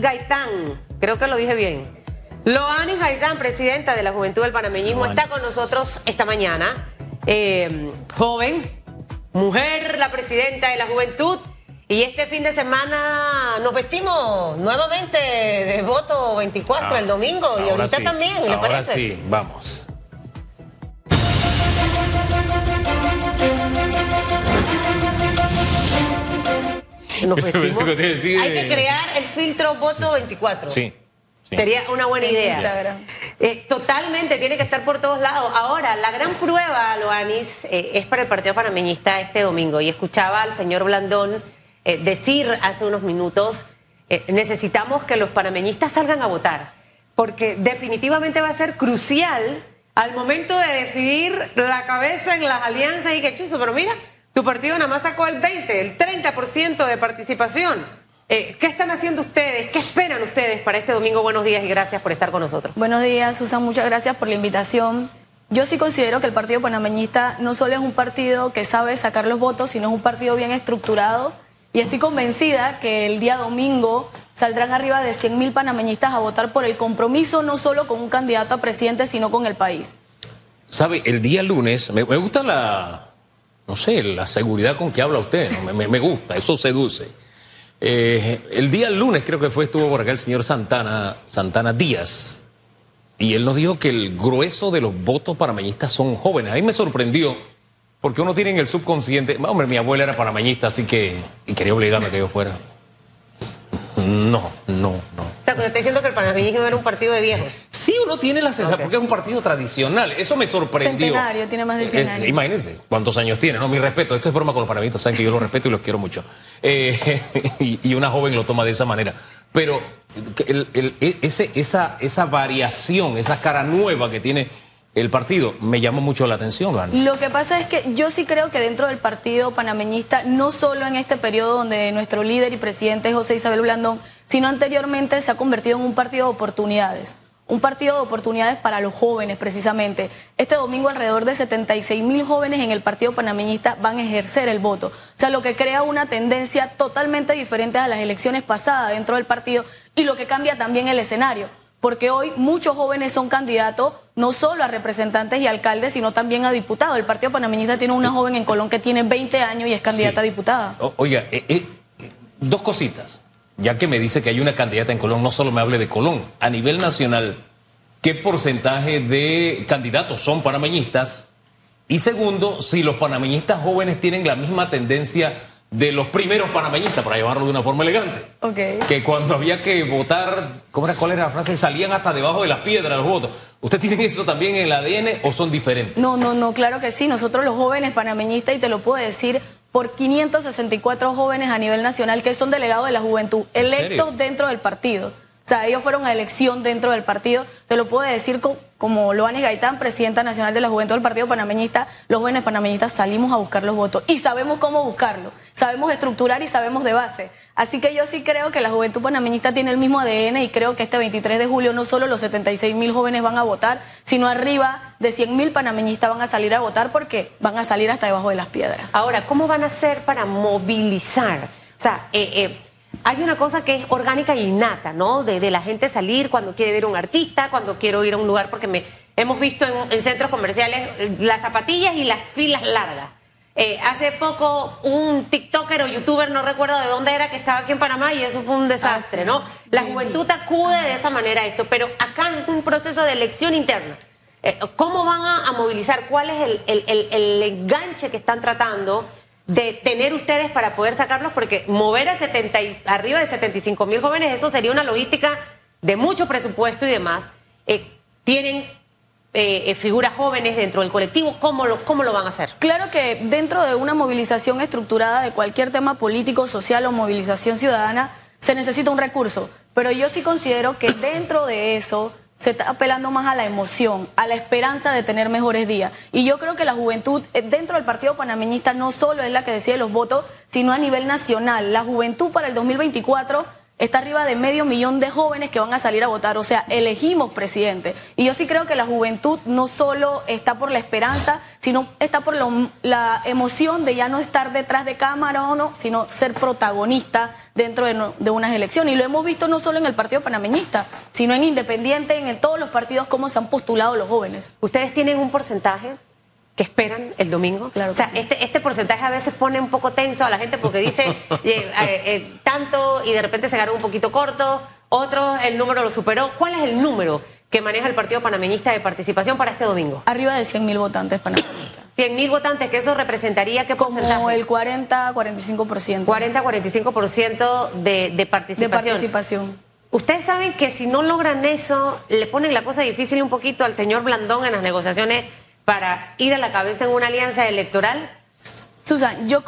Gaitán, creo que lo dije bien. Loanis Gaitán, presidenta de la Juventud del Panameñismo, está con nosotros esta mañana. Eh, joven, mujer, la presidenta de la Juventud. Y este fin de semana nos vestimos nuevamente de voto 24 Ah, el domingo y ahorita sí, también, ¿le ahora parece? sí, vamos. Que Hay que eh, crear el filtro voto 24. Sí. sí. Sería una buena En idea. Instagram. Eh, totalmente, tiene que estar por todos lados. Ahora, la gran prueba, Loanis, eh, es para el Partido Panameñista este domingo. Y escuchaba al señor Blandón eh, decir hace unos minutos, eh, necesitamos que los panameñistas salgan a votar, porque definitivamente va a ser crucial al momento de decidir la cabeza en las alianzas y que chuzo, pero mira, tu partido nada más sacó el 20, el 30% de participación. Eh, ¿Qué están haciendo ustedes? ¿Qué esperan ustedes para este domingo? Buenos días y gracias por estar con nosotros. Buenos días, Susan, muchas gracias por la invitación. Yo sí considero que el Partido Panameñista no solo es un partido que sabe sacar los votos, sino es un partido bien estructurado. Y estoy convencida que el día domingo saldrán arriba de 100.000 panameñistas a votar por el compromiso no solo con un candidato a presidente, sino con el país. ¿Sabe? El día lunes, me, me gusta la, no sé, la seguridad con que habla usted, me gusta, eso seduce. Eh, el día lunes creo que fue, estuvo por acá el señor Santana, Santana Díaz, y él nos dijo que el grueso de los votos panameñistas son jóvenes. A mí me sorprendió, porque uno tiene en el subconsciente, hombre, mi abuela era panameñista, así que, y quería obligarme a que yo fuera. No, no, no. O sea, cuando está diciendo que el panameñismo era un partido de viejos. Sí, uno tiene la sensación, porque es un partido tradicional. Eso me sorprendió. Centenario, tiene más de 100 Eh, años. Imagínense cuántos años tiene, ¿no? Mi respeto. Esto es broma con los panameñistas, saben que yo los respeto y los quiero mucho. Eh, y, y una joven lo toma de esa manera. Pero el- el- e- ese, esa, esa variación, esa cara nueva que tiene el partido, me llamó mucho la atención, Luan. Lo que pasa es que yo sí creo que dentro del partido panameñista, no solo en este periodo donde nuestro líder y presidente es José Isabel Blandón, sino anteriormente se ha convertido en un partido de oportunidades. Un partido de oportunidades para los jóvenes, precisamente. Este domingo alrededor de 76 mil jóvenes en el partido panameñista van a ejercer el voto. O sea, lo que crea una tendencia totalmente diferente a las elecciones pasadas dentro del partido y lo que cambia también el escenario porque hoy muchos jóvenes son candidatos no solo a representantes y alcaldes, sino también a diputados. El Partido Panameñista tiene una joven en Colón que tiene 20 años y es candidata Sí. a diputada. O- Oiga, eh, eh, dos cositas. Ya que me dice que hay una candidata en Colón, no solo me hable de Colón. A nivel nacional, ¿qué porcentaje de candidatos son panameñistas? Y segundo, si los panameñistas jóvenes tienen la misma tendencia de los primeros panameñistas, para llamarlo de una forma elegante. Ok. Que cuando había que votar, ¿cómo era, ¿cuál era la frase? Salían hasta debajo de las piedras los votos. ¿Usted tiene eso también en el ADN o son diferentes? No, no, no, claro que sí. Nosotros los jóvenes panameñistas, y te lo puedo decir, por 564 jóvenes a nivel nacional que son delegados de la juventud, ¿En electos dentro del partido. O sea, ellos fueron a elección dentro del partido. Te lo puedo decir co- como Loanes Gaitán, presidenta nacional de la Juventud del Partido Panameñista. Los jóvenes panameñistas salimos a buscar los votos y sabemos cómo buscarlo. Sabemos estructurar y sabemos de base. Así que yo sí creo que la Juventud Panameñista tiene el mismo ADN y creo que este 23 de julio no solo los 76 mil jóvenes van a votar, sino arriba de 100 mil panameñistas van a salir a votar porque van a salir hasta debajo de las piedras. Ahora, ¿cómo van a hacer para movilizar? O sea, eh, eh, hay una cosa que es orgánica y innata, ¿no? De, de la gente salir cuando quiere ver a un artista, cuando quiero ir a un lugar, porque me, hemos visto en, en centros comerciales eh, las zapatillas y las filas largas. Eh, hace poco un TikToker o YouTuber, no recuerdo de dónde era, que estaba aquí en Panamá y eso fue un desastre, Ah, sí. ¿no? La juventud acude de esa manera a esto, pero acá es un proceso de elección interna. Eh, ¿Cómo van a, a movilizar? ¿Cuál es el, el- el- el enganche que están tratando de tener ustedes para poder sacarlos? Porque mover a 70 y- arriba de 75 mil jóvenes, eso sería una logística de mucho presupuesto y demás. Eh, tienen eh, eh, figuras jóvenes dentro del colectivo, ¿cómo lo, ¿cómo lo van a hacer? Claro que dentro de una movilización estructurada de cualquier tema político, social o movilización ciudadana, se necesita un recurso. Pero yo sí considero que dentro de eso se está apelando más a la emoción, a la esperanza de tener mejores días. Y yo creo que la juventud eh, dentro del Partido Panameñista no solo es la que decide los votos, sino a nivel nacional. La juventud para el 2024 está arriba de medio millón de jóvenes que van a salir a votar. O sea, elegimos presidente. Y yo sí creo que la juventud no solo está por la esperanza, sino está por la emoción de ya no estar detrás de cámara o no, sino ser protagonista dentro de, unas elecciones. Y lo hemos visto no solo en el Partido Panameñista, sino en Independiente, en todos los partidos, cómo se han postulado los jóvenes. ¿Ustedes tienen un porcentaje? Que esperan el domingo. Claro o sea, este, este porcentaje a veces pone un poco tenso a la gente porque dice eh, eh, tanto y de repente se ganó un poquito corto, otros el número lo superó. ¿Cuál es el número que maneja el Partido Panameñista de participación para este domingo? Arriba de 100 mil votantes panameñistas. 100 mil votantes, que eso representaría qué porcentaje? Como el 40-45%. 40-45% de, de participación. De participación. Ustedes saben que si no logran eso, le ponen la cosa difícil un poquito al señor Blandón en las negociaciones para ir a la cabeza en una alianza electoral? Susan, yo,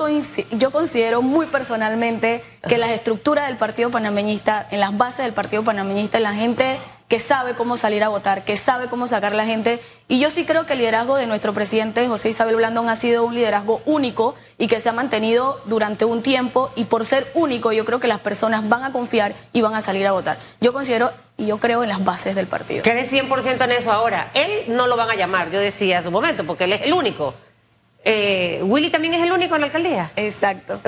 yo considero muy personalmente que las estructuras del Partido Panameñista, en las bases del Partido Panameñista, en la gente que sabe cómo salir a votar, que sabe cómo sacar la gente. Y yo sí creo que el liderazgo de nuestro presidente José Isabel Blandón ha sido un liderazgo único y que se ha mantenido durante un tiempo. Y por ser único, yo creo que las personas van a confiar y van a salir a votar. Yo considero y yo creo en las bases del partido. ¿Crees 100% en eso ahora? Él no lo van a llamar, yo decía hace un momento, porque él es el único. Eh, Willy también es el único en la alcaldía. Exacto.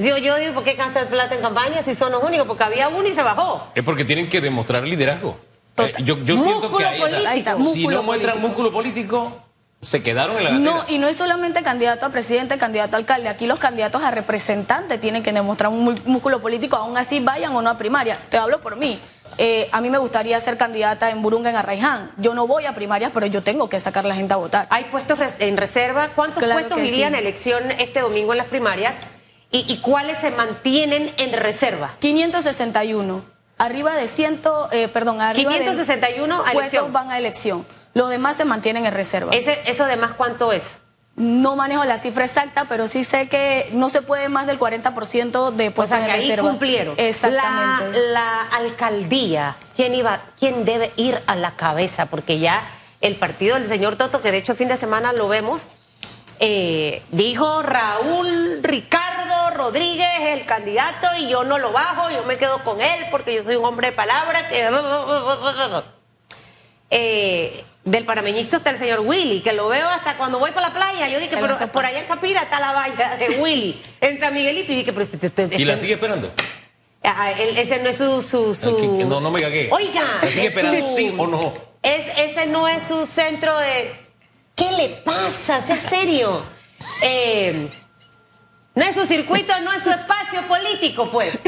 Yo, yo digo, ¿por qué canta plata en campaña si son los únicos? Porque había uno y se bajó. Es porque tienen que demostrar liderazgo. Eh, yo, yo siento que ahí si no muestran músculo político, se quedaron en la No, y no es solamente candidato a presidente, candidato a alcalde. Aquí los candidatos a representante tienen que demostrar un músculo político, aún así vayan o no a primaria. Te hablo por mí. Eh, a mí me gustaría ser candidata en Burunga, en Arraiján. Yo no voy a primarias, pero yo tengo que sacar a la gente a votar. ¿Hay puestos en reserva? ¿Cuántos puestos irían a elección este domingo en las primarias? ¿Y, cuáles se mantienen en reserva? 561. Arriba de 100, eh, perdón, arriba 561 de puestos van a elección. Los demás se mantienen en reserva. ¿Ese, ¿Eso demás cuánto es? No manejo la cifra exacta, pero sí sé que no se puede más del 40% de puestos o sea, que ahí cumplieron. Exactamente. La, alcaldía, ¿quién, iba, ¿quién debe ir a la cabeza? Porque ya el partido del señor Toto, que de hecho el fin de semana lo vemos, eh, dijo Raúl Ricardo Rodríguez, el candidato, y yo no lo bajo, yo me quedo con él porque yo soy un hombre de palabra. Que... Eh, del panameñista está el señor Willy, que lo veo hasta cuando voy para la playa. Yo dije, pero por allá en Capira está la valla de Willy, en San Miguelito. Y dije, pero este, este, este ¿Y la sigue esperando? Ah, ese no es su... su, No, no me cagué. Oiga. ¿La sigue esperando sí o no? Es, ese no es su centro de... ¿Qué le pasa? Sea serio. Eh, no es su circuito, no es su espacio político, pues.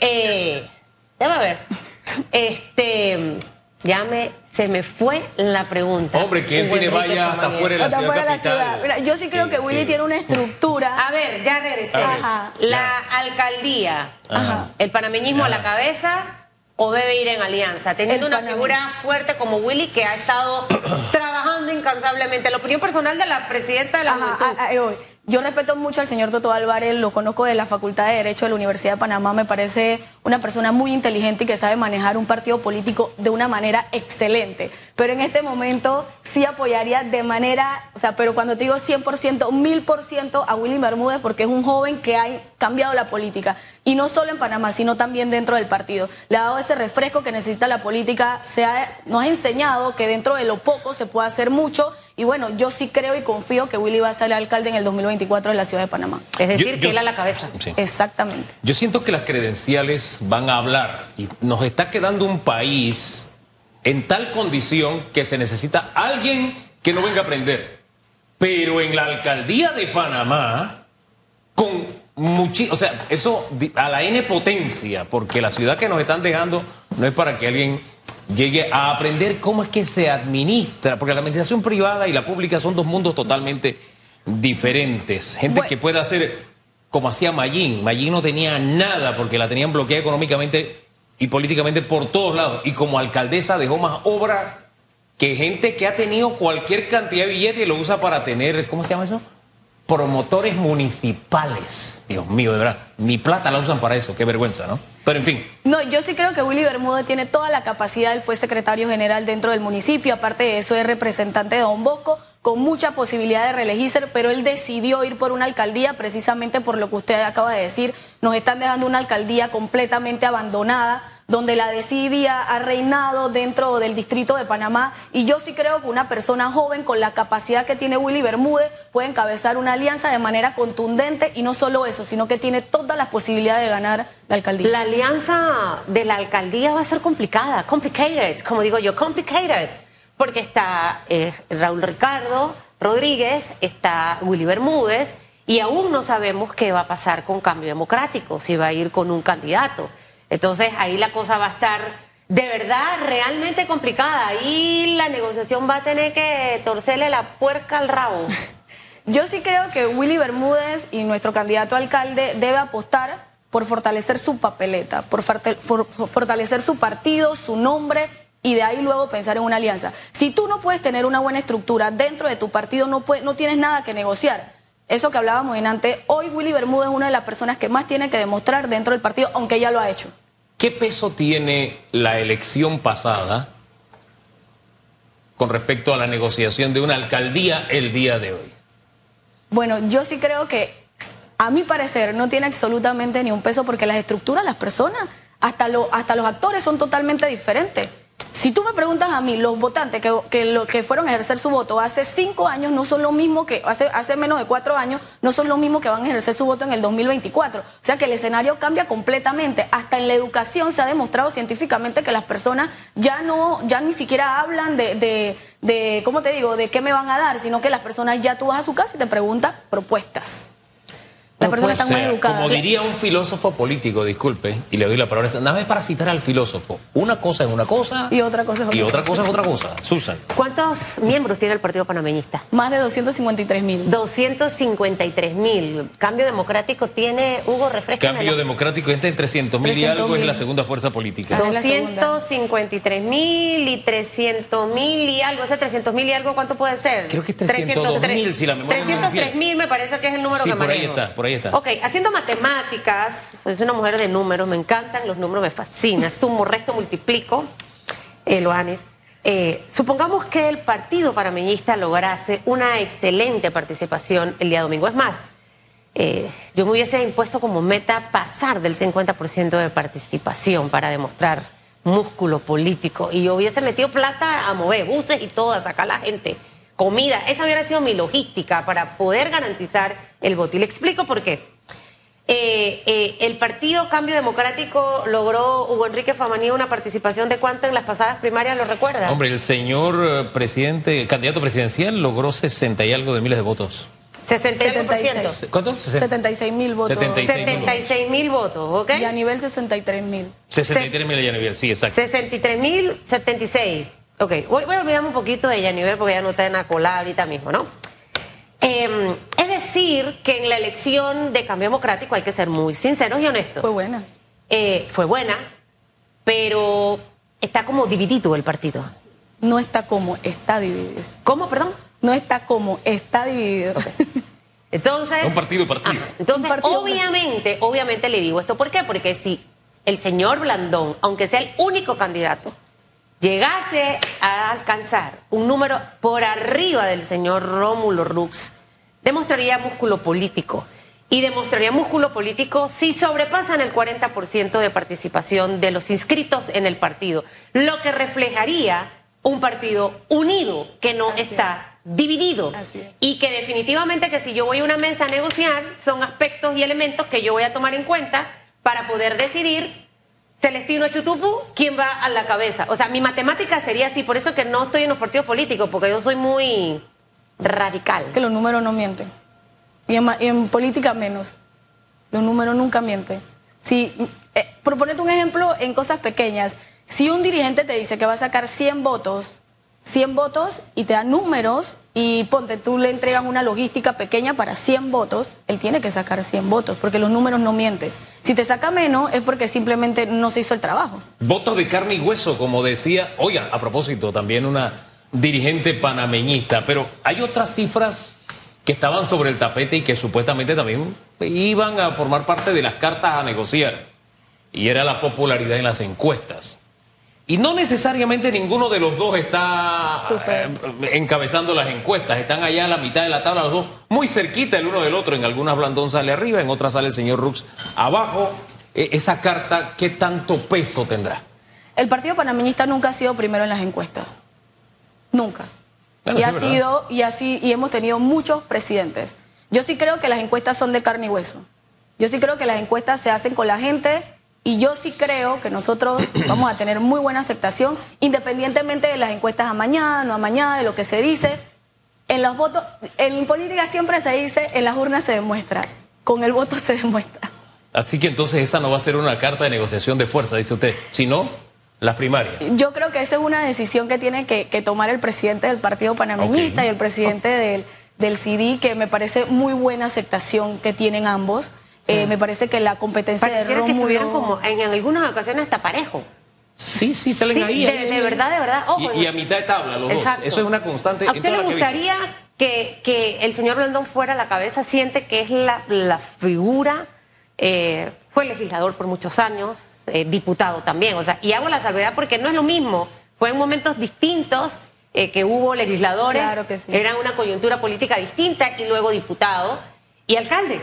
Eh, déjame ver. Este... Ya me, se me fue la pregunta. Hombre, ¿quién tiene valla hasta fuera de la ciudad capital? Mira, yo sí creo que Willy tiene una estructura. A ver, ya regresé. La alcaldía, el panameñismo a la cabeza o debe ir en alianza, teniendo una figura fuerte como Willy que ha estado trabajando incansablemente. La opinión personal de la presidenta de la Juventud. Yo respeto mucho al señor Toto Álvarez, lo conozco de la Facultad de Derecho de la Universidad de Panamá, me parece una persona muy inteligente y que sabe manejar un partido político de una manera excelente. Pero en este momento sí apoyaría de manera, o sea, pero cuando te digo 100%, 1000% a Willy Bermúdez porque es un joven que ha cambiado la política. Y no solo en Panamá, sino también dentro del partido. Le ha dado ese refresco que necesita la política, se ha, nos ha enseñado que dentro de lo poco se puede hacer mucho. Y bueno, yo sí creo y confío que Willy va a ser alcalde en el 2020 de la ciudad de Panamá. Es decir, que él a la cabeza. Exactamente. Yo siento que las credenciales van a hablar y nos está quedando un país en tal condición que se necesita alguien que no venga a aprender. Pero en la alcaldía de Panamá, con muchísimo, o sea, eso a la N potencia, porque la ciudad que nos están dejando no es para que alguien llegue a aprender cómo es que se administra, porque la administración privada y la pública son dos mundos totalmente diferentes. Gente que pueda hacer como hacía Mayín. Mayín no tenía nada porque la tenían bloqueada económicamente y políticamente por todos lados. Y como alcaldesa dejó más obra que gente que ha tenido cualquier cantidad de billetes y lo usa para tener, ¿cómo se llama eso? Promotores municipales. Dios mío, de verdad, mi plata la usan para eso, qué vergüenza, ¿no? Pero en fin. No, yo sí creo que Willy Bermúdez tiene toda la capacidad, él fue secretario general dentro del municipio, aparte de eso es representante de Don Bosco, con mucha posibilidad de reelegirse, pero él decidió ir por una alcaldía precisamente por lo que usted acaba de decir, nos están dejando una alcaldía completamente abandonada, donde la desidia ha reinado dentro del distrito de Panamá, y yo sí creo que una persona joven con la capacidad que tiene Willy Bermúdez puede encabezar una alianza de manera contundente, y no solo eso, sino que tiene todas las posibilidades de ganar la alcaldía. La alianza de la alcaldía va a ser complicada, complicated, como digo yo, complicated, porque está eh, Raúl Ricardo Rodríguez, está Willy Bermúdez, y aún no sabemos qué va a pasar con Cambio Democrático, si va a ir con un candidato. Entonces ahí la cosa va a estar de verdad realmente complicada y la negociación va a tener que torcerle la puerca al rabo. Yo sí creo que Willy Bermúdez y nuestro candidato alcalde debe apostar por fortalecer su papeleta, por, fortalecer su partido, su nombre y de ahí luego pensar en una alianza. Si tú no puedes tener una buena estructura dentro de tu partido, no, no tienes nada que negociar. Eso que hablábamos en antes, hoy Willy Bermúdez es una de las personas que más tiene que demostrar dentro del partido, aunque ya lo ha hecho. ¿Qué peso tiene la elección pasada con respecto a la negociación de una alcaldía el día de hoy? Bueno, yo sí creo que a mi parecer, no tiene absolutamente ni un peso porque las estructuras, las personas, hasta, lo, hasta los actores son totalmente diferentes. Si tú me preguntas a mí, los votantes que, que, lo, que fueron a ejercer su voto hace cinco años no son lo mismo que, hace, hace menos de cuatro años, no son lo mismo que van a ejercer su voto en el 2024. O sea que el escenario cambia completamente. Hasta en la educación se ha demostrado científicamente que las personas ya no, ya ni siquiera hablan de, de, de ¿cómo te digo?, de qué me van a dar, sino que las personas ya tú vas a su casa y te preguntan propuestas. Las personas están muy educadas. Como diría un filósofo político, disculpe, y le doy la palabra, nada más para citar al filósofo. Una cosa es una cosa. Y otra cosa es otra, y otra cosa. es otra cosa. Susan. ¿Cuántos miembros tiene el Partido Panameñista? Más de 253 mil. 253 mil. Cambio Democrático tiene, Hugo, refresca. Cambio Democrático está en 300 mil y algo es la segunda fuerza política. 253 mil y 300 mil y algo. Ese 300 mil y algo, ¿cuánto puede ser? Creo que es 302 mil, si la memoria 303 mil me parece que es el número sí, que por ahí está, por Ok, haciendo matemáticas, soy una mujer de números, me encantan los números, me fascina. Sumo, resto, multiplico, eh, Loanes. Eh, supongamos que el partido parameñista lograse una excelente participación el día domingo. Es más, eh, yo me hubiese impuesto como meta pasar del 50% de participación para demostrar músculo político y yo hubiese metido plata a mover buses y todo, a sacar a la gente, comida. Esa hubiera sido mi logística para poder garantizar el voto. Y le explico por qué. Eh, eh, el Partido Cambio Democrático logró, Hugo Enrique Famanía, una participación de cuánto en las pasadas primarias, ¿lo recuerda? Hombre, el señor eh, presidente, candidato presidencial, logró 60 y algo de miles de votos. 60%. ¿Cuánto? 76 mil votos. 76 mil votos, ¿ok? Y a nivel 63 mil. 63 mil de Yanivel, sí, exacto. 63 mil, 76. Ok, voy, voy a olvidarme un poquito de Yanivel porque ya no está en la cola ahorita mismo, ¿no? Eh, es decir, que en la elección de cambio democrático hay que ser muy sinceros y honestos. Fue buena. Eh, fue buena, pero está como dividido el partido. No está como, está dividido. ¿Cómo, perdón? No está como, está dividido. Entonces. Un partido partido. entonces, obviamente, obviamente le digo esto. ¿Por qué? Porque si el señor Blandón, aunque sea el único candidato, llegase a alcanzar un número por arriba del señor Rómulo Rux, demostraría músculo político. Y demostraría músculo político si sobrepasan el 40% de participación de los inscritos en el partido, lo que reflejaría un partido unido que no está dividido. Y que definitivamente que si yo voy a una mesa a negociar son aspectos y elementos que yo voy a tomar en cuenta para poder decidir Celestino Chutupu, ¿quién va a la cabeza? O sea, mi matemática sería así, por eso que no estoy en los partidos políticos, porque yo soy muy radical. Que los números no mienten. Y en, política menos. Los números nunca mienten. Si, eh, proponete un ejemplo en cosas pequeñas. Si un dirigente te dice que va a sacar 100 votos, 100 votos y te da números y ponte, tú le entregas una logística pequeña para 100 votos, él tiene que sacar 100 votos, porque los números no mienten. Si te saca menos es porque simplemente no se hizo el trabajo. Votos de carne y hueso, como decía, oiga, a propósito, también una dirigente panameñista, pero hay otras cifras que estaban sobre el tapete y que supuestamente también iban a formar parte de las cartas a negociar. Y era la popularidad en las encuestas. Y no necesariamente ninguno de los dos está eh, encabezando las encuestas. Están allá a la mitad de la tabla, los dos muy cerquita el uno del otro. En algunas Blandón sale arriba, en otras sale el señor Rux abajo. E, esa carta, ¿qué tanto peso tendrá? El Partido Panameñista nunca ha sido primero en las encuestas. Nunca. y ha sido, y así, y hemos tenido muchos presidentes. Yo sí creo que las encuestas son de carne y hueso. Yo sí creo que las encuestas se hacen con la gente y yo sí creo que nosotros vamos a tener muy buena aceptación, independientemente de las encuestas a mañana, no a mañana, de lo que se dice. En los votos, en política siempre se dice, en las urnas se demuestra, con el voto se demuestra. Así que entonces esa no va a ser una carta de negociación de fuerza, dice usted, sino las primarias. Yo creo que esa es una decisión que tiene que, tomar el presidente del Partido Panameñista y el presidente del, del CD, que me parece muy buena aceptación que tienen ambos. Eh, me parece que la competencia de Rómulo... que como en, algunas ocasiones hasta parejo. Sí, sí, salen ahí. De, verdad, de verdad. y, a mitad de tabla los dos. Eso es una constante. ¿A usted le gustaría que, que, el señor Blandón fuera la cabeza? Siente que es la, la figura, eh, fue legislador por muchos años, eh, diputado también. O sea, y hago la salvedad porque no es lo mismo. Fue en momentos distintos que hubo legisladores. Claro que sí. Era una coyuntura política distinta y luego diputado y alcalde.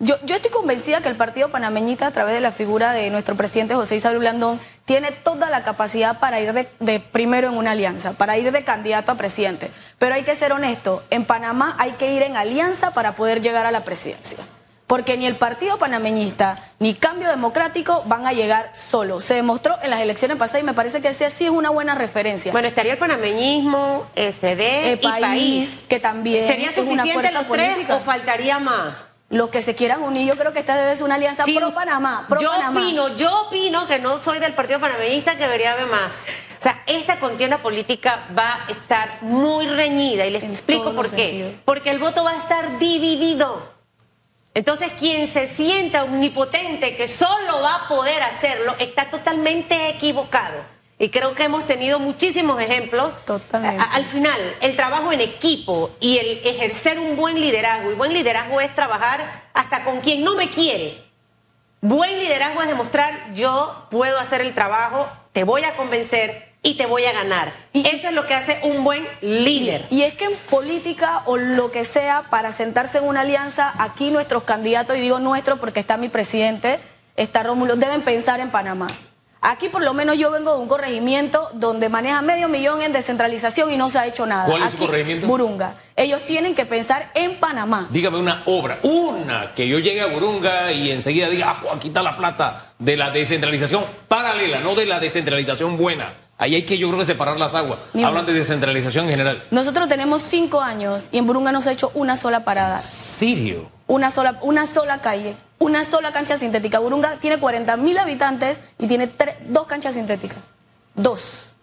Yo, yo, estoy convencida que el Partido Panameñita, a través de la figura de nuestro presidente José Isabel Blandón, tiene toda la capacidad para ir de, primero en una alianza, para ir de candidato a presidente. Pero hay que ser honesto, en Panamá hay que ir en alianza para poder llegar a la presidencia. Porque ni el Partido Panameñista ni Cambio Democrático van a llegar solos. Se demostró en las elecciones pasadas y me parece que ese sí es una buena referencia. Bueno, estaría el panameñismo, SD el país, que también ¿Sería suficiente los tres o faltaría más? Los que se quieran unir, yo creo que esta debe ser una alianza pro Panamá. yo opino, yo opino que no soy del Partido Panameñista que debería haber más. O sea, esta contienda política va a estar muy reñida y les explico por qué. Porque el voto va a estar dividido. Entonces, quien se sienta omnipotente que solo va a poder hacerlo está totalmente equivocado. Y creo que hemos tenido muchísimos ejemplos. Totalmente. Al final, el trabajo en equipo y el ejercer un buen liderazgo, y buen liderazgo es trabajar hasta con quien no me quiere. Buen liderazgo es demostrar yo puedo hacer el trabajo, te voy a convencer y te voy a ganar. Y eso es lo que hace un buen líder. Y, y es que en política o lo que sea, para sentarse en una alianza, aquí nuestros candidatos, y digo nuestro porque está mi presidente, está Rómulo, deben pensar en Panamá. Aquí por lo menos yo vengo de un corregimiento donde maneja medio millón en descentralización y no se ha hecho nada. ¿Cuál es su corregimiento? Burunga. Ellos tienen que pensar en Panamá. Dígame una obra, una que yo llegue a Burunga y enseguida diga, ah, aquí está la plata de la descentralización paralela, no de la descentralización buena. Ahí hay que yo creo que separar las aguas. Hablan de descentralización en general. Nosotros tenemos cinco años y en Burunga no se ha hecho una sola parada. ¿Sirio? Una sola, una sola calle una sola cancha sintética. Burunga tiene 40 mil habitantes y tiene dos canchas sintéticas. Dos.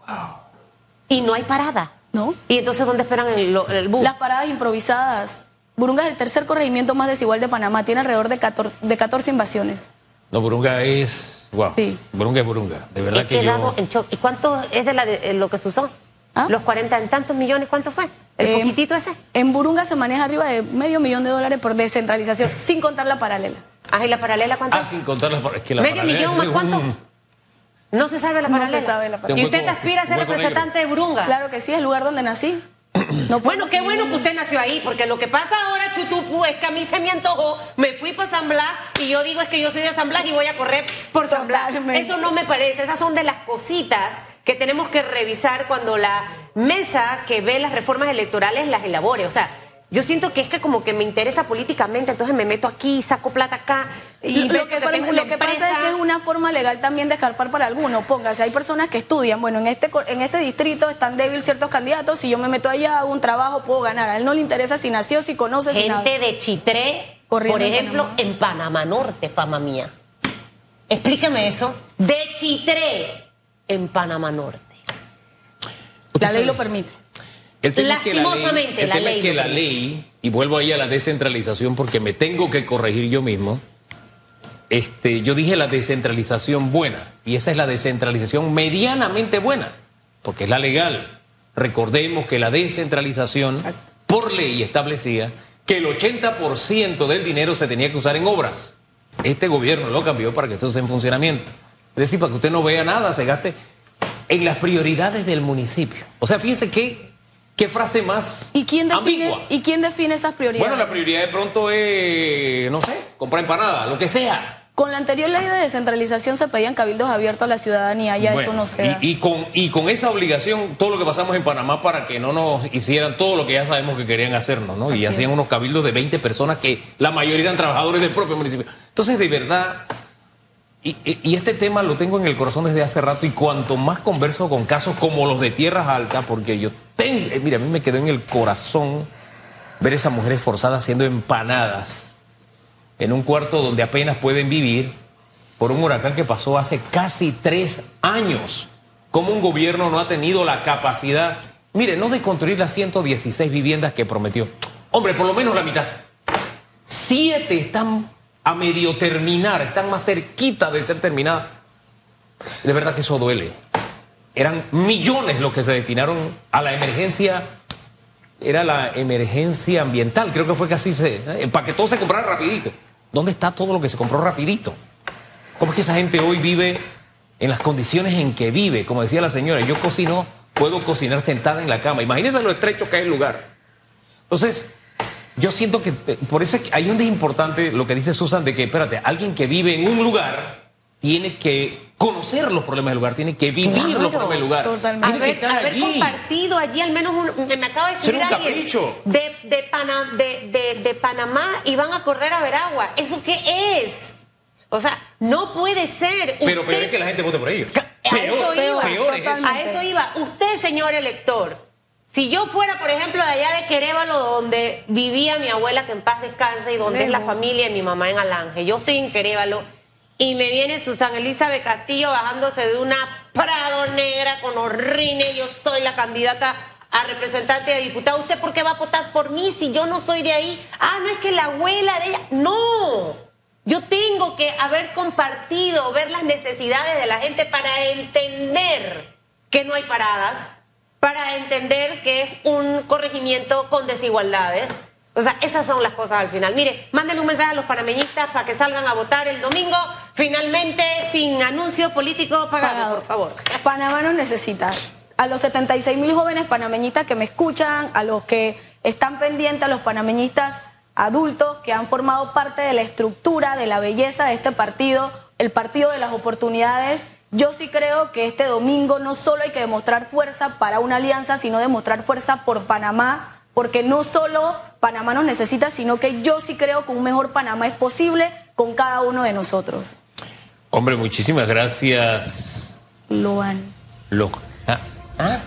Y no hay parada. ¿No? ¿Y entonces dónde esperan el, el bus? Las paradas improvisadas. Burunga es el tercer corregimiento más desigual de Panamá. Tiene alrededor de 14, de 14 invasiones. No, Burunga es. Wow. Sí. Burunga es Burunga. De verdad que yo. En ¿Y cuánto es de, la de lo que se usó? ¿Ah? Los 40 en tantos millones, ¿cuánto fue? ¿El eh, poquitito ese? En Burunga se maneja arriba de medio millón de dólares por descentralización, sin contar la paralela. Ah, ¿y la paralela cuánto? Ah, sin contar la es que la ¿Medio millón más cuánto? No se sabe la paralela. No se sabe la paralela. ¿Y usted aspira a ser representante de Burunga? Claro que sí, es el lugar donde nací. No bueno, qué bueno que usted nació ahí, porque lo que pasa ahora, Chutupu, es que a mí se me antojó, me fui para San Blas y yo digo es que yo soy de San Blas y voy a correr por San Blas. Eso no me parece, esas son de las cositas que tenemos que revisar cuando la mesa que ve las reformas electorales las elabore. O sea, yo siento que es que como que me interesa políticamente, entonces me meto aquí, saco plata acá. Y lo que, lo que pasa es que es una forma legal también de escarpar para algunos. Póngase, hay personas que estudian, bueno, en este, en este distrito están débiles ciertos candidatos, si yo me meto allá, hago un trabajo, puedo ganar. A él no le interesa si nació, si conoce, Gente si nada. de Chitré, por ejemplo, en Panamá. Norte, fama mía. Explíqueme eso. De Chitré, en Panamá Norte. La ley lo permite. El tema es que la ley, el tema Es que la ley, y vuelvo ahí a la descentralización porque me tengo que corregir yo mismo, este, yo dije la descentralización buena, y esa es la descentralización medianamente buena, porque es la legal. Recordemos que la descentralización por ley establecía que el 80% del dinero se tenía que usar en obras. Este gobierno lo cambió para que se use en funcionamiento. Es decir, para que usted no vea nada, se gaste en las prioridades del municipio. O sea, fíjense qué, qué frase más ¿Y quién, define, ambigua. ¿Y quién define esas prioridades? Bueno, la prioridad de pronto es, no sé, comprar empanada, lo que sea. Con la anterior ley de descentralización se pedían cabildos abiertos a la ciudadanía, ya eso no se da. y, y con, y con esa obligación, todo lo que pasamos en Panamá para que no nos hicieran todo lo que ya sabemos que querían hacernos, ¿no? y hacían es. unos cabildos de 20 personas que la mayoría eran trabajadores del propio municipio. Entonces, de verdad, y, este tema lo tengo en el corazón desde hace rato, y cuanto más converso con casos como los de Tierras Altas, porque yo tengo, eh, mira, a mí me quedó en el corazón ver esas mujeres forzadas haciendo empanadas en un cuarto donde apenas pueden vivir por un huracán que pasó hace casi tres años. Como un gobierno no ha tenido la capacidad, mire, no de construir las 116 viviendas que prometió. Hombre, por lo menos la mitad. Siete están a medio terminar, están más cerquita de ser terminadas. De verdad que eso duele. Eran millones los que se destinaron a la emergencia era la emergencia ambiental, creo que fue que así se... eh, para que todo se comprara rapidito. ¿Dónde está todo lo que se compró rapidito? ¿Cómo es que esa gente hoy vive en las condiciones en que vive? Como decía la señora, yo cocino, puedo cocinar sentada en la cama. Imagínense lo estrecho que es el lugar. Entonces, yo siento que, eh, por eso es que ahí donde es importante lo que dice Susan, de que, espérate, alguien que vive en un lugar tiene que conocer los problemas del lugar, tiene que vivir Claro, los problemas del lugar. totalmente. Tiene que haber, estar haber allí. compartido allí al menos un, me acaba de escribir alguien de, de, Pana- de, de- de Panamá y van a correr a ver agua. ¿Eso qué es? O sea, no puede ser. Pero Usted- peor es que la gente vote por ellos. A eso iba. peor es eso. Totalmente. A eso iba. Usted, señor elector, si yo fuera, por ejemplo, de allá de Querévalo, donde vivía mi abuela, que en paz descanse, y donde es la familia de mi mamá en Alange, yo estoy en Querévalo, y me viene Susana Elizabeth Castillo bajándose de una Prado negra con horrines, yo soy la candidata a representante de diputado. ¿Usted por qué va a votar por mí si yo no soy de ahí? Ah, no es que la abuela de ella. No. Yo tengo que haber compartido, ver las necesidades de la gente para entender que no hay paradas, para entender que es un corregimiento con desigualdades. O sea, esas son las cosas al final. Mire, mándenle un mensaje a los panameñistas para que salgan a votar el domingo, finalmente sin anuncio político pagado, Pagado. por favor. Panamá nos necesita. A los 76 mil jóvenes panameñistas que me escuchan, a los que están pendientes, a los panameñistas adultos que han formado parte de la estructura, de la belleza de este partido, el partido de las oportunidades. Yo sí creo que este domingo no solo hay que demostrar fuerza para una alianza, sino demostrar fuerza por Panamá, porque no solo Panamá nos necesita, sino que yo sí creo que un mejor Panamá es posible con cada uno de nosotros. Hombre, muchísimas gracias, Loan. los, ah, ah.